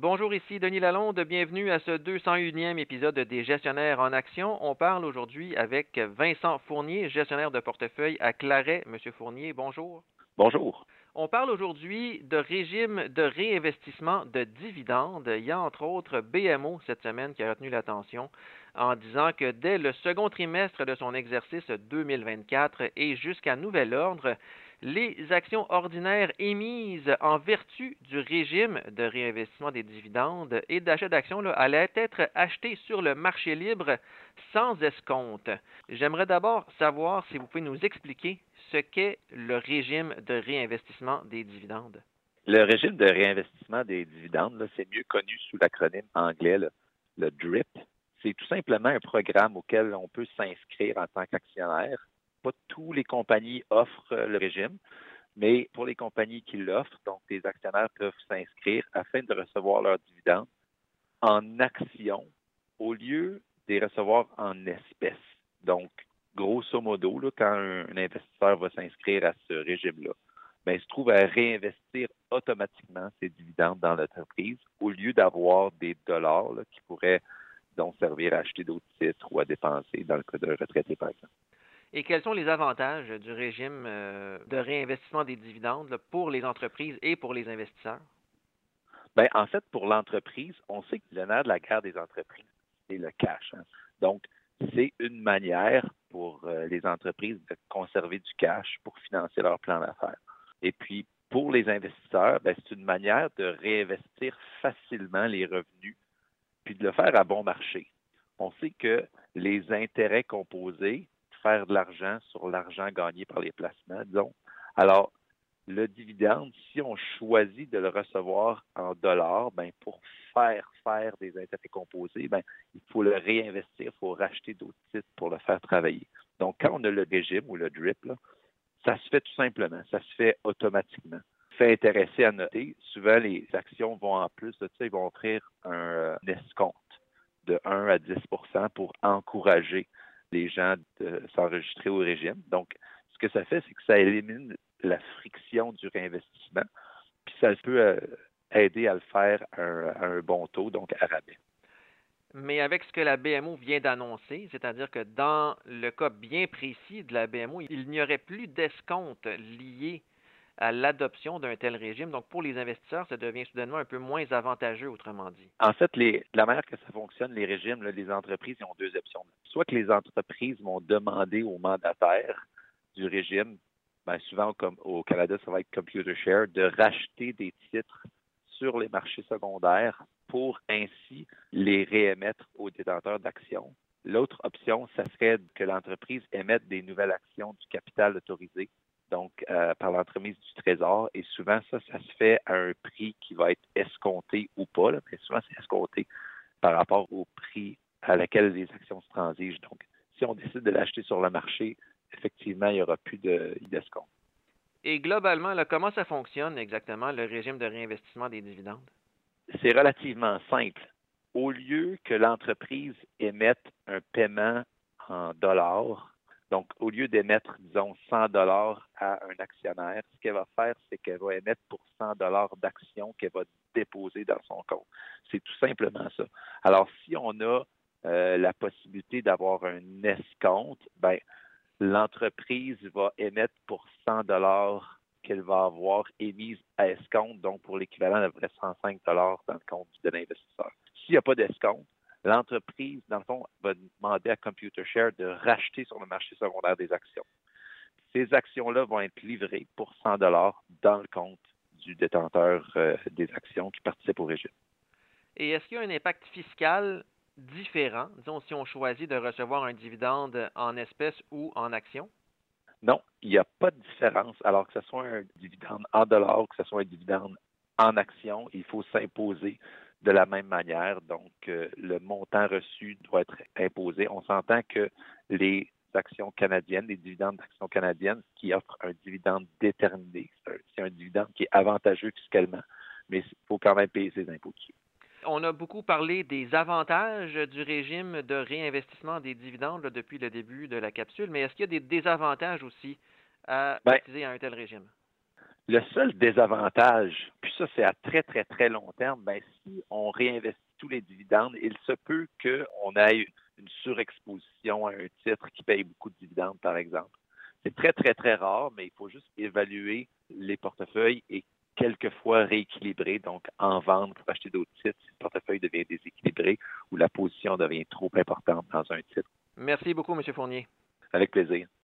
Bonjour, ici Denis Lalonde. Bienvenue à ce 201e épisode des Gestionnaires en action. On parle aujourd'hui avec Vincent Fournier, gestionnaire de portefeuille à Claret. Monsieur Fournier, bonjour. Bonjour. On parle aujourd'hui de régime de réinvestissement de dividendes. Il y a entre autres BMO cette semaine qui a retenu l'attention en disant que dès le second trimestre de son exercice 2024 et jusqu'à nouvel ordre, les actions ordinaires émises en vertu du régime de réinvestissement des dividendes et d'achat d'actions allaient être achetées sur le marché libre sans escompte. J'aimerais d'abord savoir si vous pouvez nous expliquer ce qu'est le régime de réinvestissement des dividendes. Le régime de réinvestissement des dividendes, c'est mieux connu sous l'acronyme anglais, le DRIP. C'est tout simplement un programme auquel on peut s'inscrire en tant qu'actionnaire pas toutes les compagnies offrent euh, le régime, mais pour les compagnies qui l'offrent, donc les actionnaires peuvent s'inscrire afin de recevoir leurs dividendes en actions au lieu de les recevoir en espèces. Donc, grosso modo, quand un, investisseur va s'inscrire à ce régime-là, ben, il se trouve à réinvestir automatiquement ses dividendes dans l'entreprise au lieu d'avoir des dollars qui pourraient donc servir à acheter d'autres titres ou à dépenser dans le cas d'un retraité, par exemple. Et quels sont les avantages du régime euh, de réinvestissement des dividendes pour les entreprises et pour les investisseurs? Bien, en fait, pour l'entreprise, on sait que le nerf de la guerre des entreprises, c'est le cash. Hein. Donc, c'est une manière pour euh, les entreprises de conserver du cash pour financer leur plan d'affaires. Et puis, pour les investisseurs, ben, c'est une manière de réinvestir facilement les revenus, puis de le faire à bon marché. On sait que les intérêts composés de l'argent sur l'argent gagné par les placements, disons. Alors, le dividende, si on choisit de le recevoir en dollars, ben pour faire faire des intérêts composés, ben il faut le réinvestir, il faut racheter d'autres titres pour le faire travailler. Donc, quand on a le régime ou le drip, ça se fait tout simplement, ça se fait automatiquement. Fait intéresser à noter, souvent les actions vont en plus de ça, ils vont offrir un, euh, escompte de 1 à 10% pour encourager les gens de s'enregistrer au régime. Donc, ce que ça fait, c'est que ça élimine la friction du réinvestissement, puis ça peut euh, aider à le faire à un, bon taux, donc à rabais. Mais avec ce que la BMO vient d'annoncer, c'est-à-dire que dans le cas bien précis de la BMO, il n'y aurait plus d'escompte lié à l'adoption d'un tel régime. Donc, pour les investisseurs, ça devient soudainement un peu moins avantageux, autrement dit. En fait, la manière que ça fonctionne, les régimes, les entreprises ont deux options. Soit que les entreprises vont demander aux mandataires du régime, bien souvent comme au Canada, ça va être Computer Share, de racheter des titres sur les marchés secondaires pour ainsi les réémettre aux détenteurs d'actions. L'autre option, ça serait que l'entreprise émette des nouvelles actions du capital autorisé euh, par l'entremise du Trésor. Et souvent, ça, ça se fait à un prix qui va être escompté ou pas. Là, mais souvent, c'est escompté par rapport au prix à laquelle les actions se transigent. Donc, si on décide de l'acheter sur le marché, effectivement, il n'y aura plus d'escompte. Et globalement, là, comment ça fonctionne exactement, le régime de réinvestissement des dividendes? C'est relativement simple. Au lieu que l'entreprise émette un paiement en dollars donc, au lieu d'émettre, disons, 100 dollars à un actionnaire, ce qu'elle va faire, c'est qu'elle va émettre pour 100 dollars d'actions qu'elle va déposer dans son compte. C'est tout simplement ça. Alors, si on a euh, la possibilité d'avoir un escompte, ben, l'entreprise va émettre pour 100 dollars qu'elle va avoir émise à escompte, donc pour l'équivalent de 105 dollars dans le compte de l'investisseur. S'il n'y a pas d'escompte, l'entreprise, dans le fond, va demander à ComputerShare de racheter sur le marché secondaire des actions. Ces actions-là vont être livrées pour 100 dollars dans le compte du détenteur euh, des actions qui participe au régime. Et est-ce qu'il y a un impact fiscal différent, disons, si on choisit de recevoir un dividende en espèces ou en actions? Non, il n'y a pas de différence. Alors que ce soit un dividende en dollars, que ce soit un dividende en actions, il faut s'imposer de la même manière. Donc, euh, le montant reçu doit être imposé. On s'entend que les actions canadiennes, les dividendes d'actions canadiennes qui offrent un dividende déterminé, c'est un, dividende qui est avantageux fiscalement, mais il faut quand même payer ses impôts dessus. On a beaucoup parlé des avantages du régime de réinvestissement des dividendes depuis le début de la capsule, mais est-ce qu'il y a des désavantages aussi à ben, utiliser un tel régime? Le seul désavantage, puis ça c'est à très très très long terme, ben, si on réinvestit tous les dividendes, il se peut qu'on ait une surexposition à un titre qui paye beaucoup de dividendes, par exemple. C'est très, très, très rare, mais il faut juste évaluer les portefeuilles et quelquefois rééquilibrer, donc en vendre pour acheter d'autres titres si le portefeuille devient déséquilibré ou la position devient trop importante dans un titre. Merci beaucoup, M. Fournier. Avec plaisir.